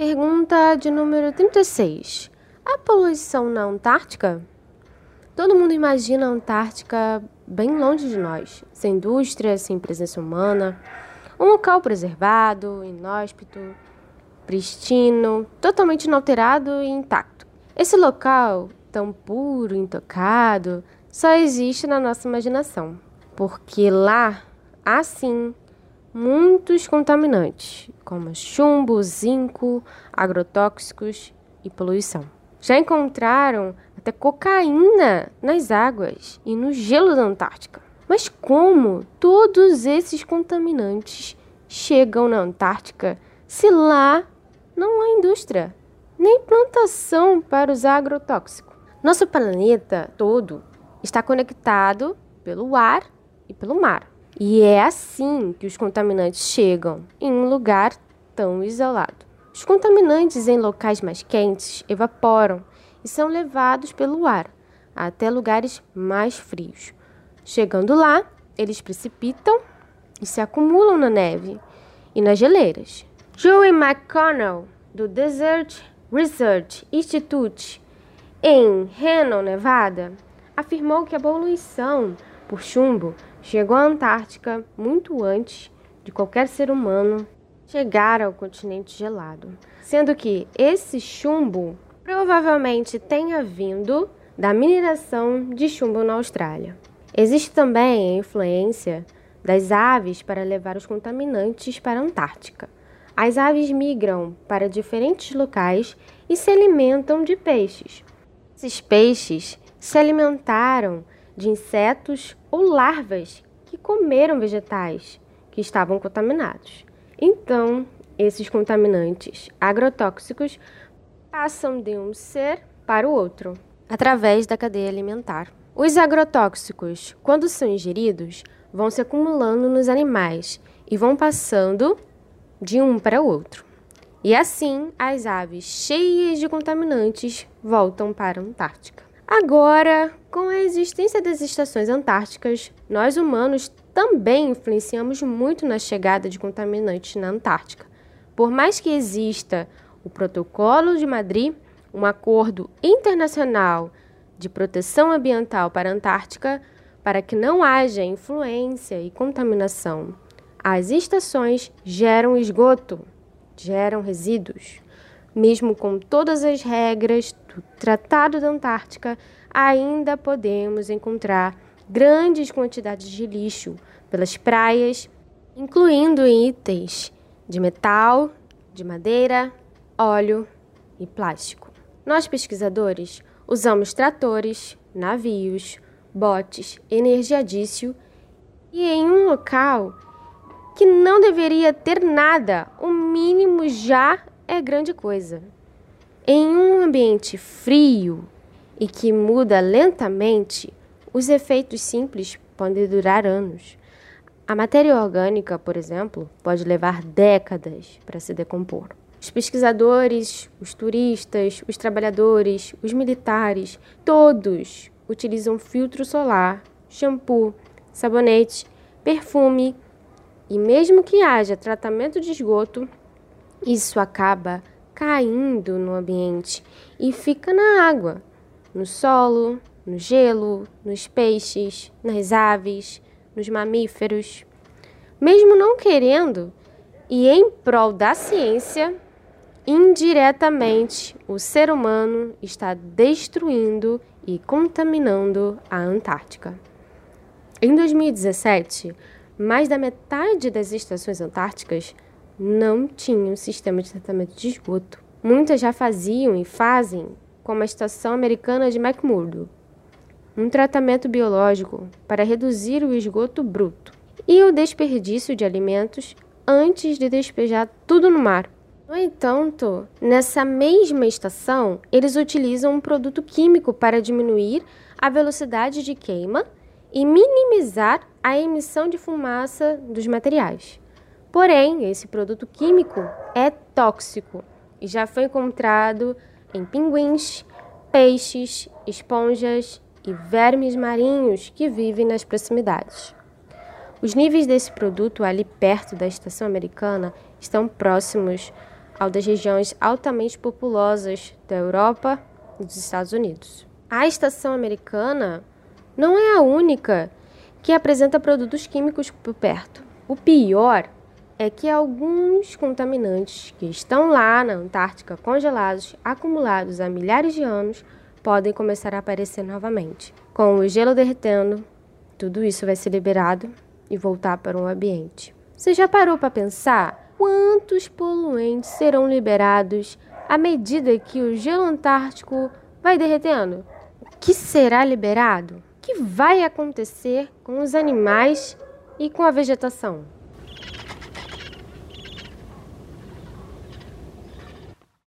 Pergunta de número 36. A poluição na Antártica? Todo mundo imagina a Antártica bem longe de nós, sem indústria, sem presença humana, um local preservado, inóspito, pristino, totalmente inalterado e intacto. Esse local, tão puro, intocado, só existe na nossa imaginação, porque lá há sim muitos contaminantes, como chumbo, zinco, agrotóxicos e poluição. Já encontraram até cocaína nas águas e no gelo da Antártica. Mas como todos esses contaminantes chegam na Antártica se lá não há indústria, nem plantação para usar agrotóxico? Nosso planeta todo está conectado pelo ar e pelo mar. E é assim que os contaminantes chegam em um lugar tão isolado. Os contaminantes em locais mais quentes evaporam e são levados pelo ar até lugares mais frios. Chegando lá, eles precipitam e se acumulam na neve e nas geleiras. Joey McConnell, do Desert Research Institute, em Reno, Nevada, afirmou que a poluição por chumbo chegou à Antártica muito antes de qualquer ser humano chegar ao continente gelado, sendo que esse chumbo provavelmente tenha vindo da mineração de chumbo na Austrália. Existe também a influência das aves para levar os contaminantes para a Antártica. As aves migram para diferentes locais e se alimentam de peixes. Esses peixes se alimentaram de insetos ou larvas que comeram vegetais que estavam contaminados. Então, esses contaminantes agrotóxicos passam de um ser para o outro, através da cadeia alimentar. Os agrotóxicos, quando são ingeridos, vão se acumulando nos animais e vão passando de um para o outro. E assim, as aves cheias de contaminantes voltam para a Antártica. Agora, com a existência das estações antárticas, nós humanos também influenciamos muito na chegada de contaminantes na Antártica. Por mais que exista o Protocolo de Madrid, um acordo internacional de proteção ambiental para a Antártica, para que não haja influência e contaminação. As estações geram esgoto, geram resíduos. Mesmo com todas as regras do Tratado da Antártica, ainda podemos encontrar grandes quantidades de lixo pelas praias, incluindo itens de metal, de madeira, óleo e plástico. Nós pesquisadores usamos tratores, navios, botes, energia dísel e em um local que não deveria ter nada, o mínimo já é grande coisa. Em um ambiente frio e que muda lentamente, os efeitos simples podem durar anos. A matéria orgânica, por exemplo, pode levar décadas para se decompor. Os pesquisadores, os turistas, os trabalhadores, os militares, todos utilizam filtro solar, shampoo, sabonete, perfume e, mesmo que haja tratamento de esgoto, isso acaba caindo no ambiente e fica na água, no solo, no gelo, nos peixes, nas aves, nos mamíferos. Mesmo não querendo, e em prol da ciência, indiretamente o ser humano está destruindo e contaminando a Antártica. Em 2017, mais da metade das estações antárticas não tinham sistema de tratamento de esgoto. Muitas já faziam e fazem, como a estação americana de McMurdo, um tratamento biológico para reduzir o esgoto bruto e o desperdício de alimentos antes de despejar tudo no mar. No entanto, nessa mesma estação, eles utilizam um produto químico para diminuir a velocidade de queima e minimizar a emissão de fumaça dos materiais. Porém, esse produto químico é tóxico e já foi encontrado em pinguins, peixes, esponjas e vermes marinhos que vivem nas proximidades. Os níveis desse produto ali perto da estação americana estão próximos ao das regiões altamente populosas da Europa e dos Estados Unidos. A estação americana não é a única que apresenta produtos químicos por perto. O pior é que alguns contaminantes que estão lá na Antártica congelados, acumulados há milhares de anos, podem começar a aparecer novamente. Com o gelo derretendo, tudo isso vai ser liberado e voltar para o ambiente. Você já parou para pensar quantos poluentes serão liberados à medida que o gelo antártico vai derretendo? O que será liberado? O que vai acontecer com os animais e com a vegetação?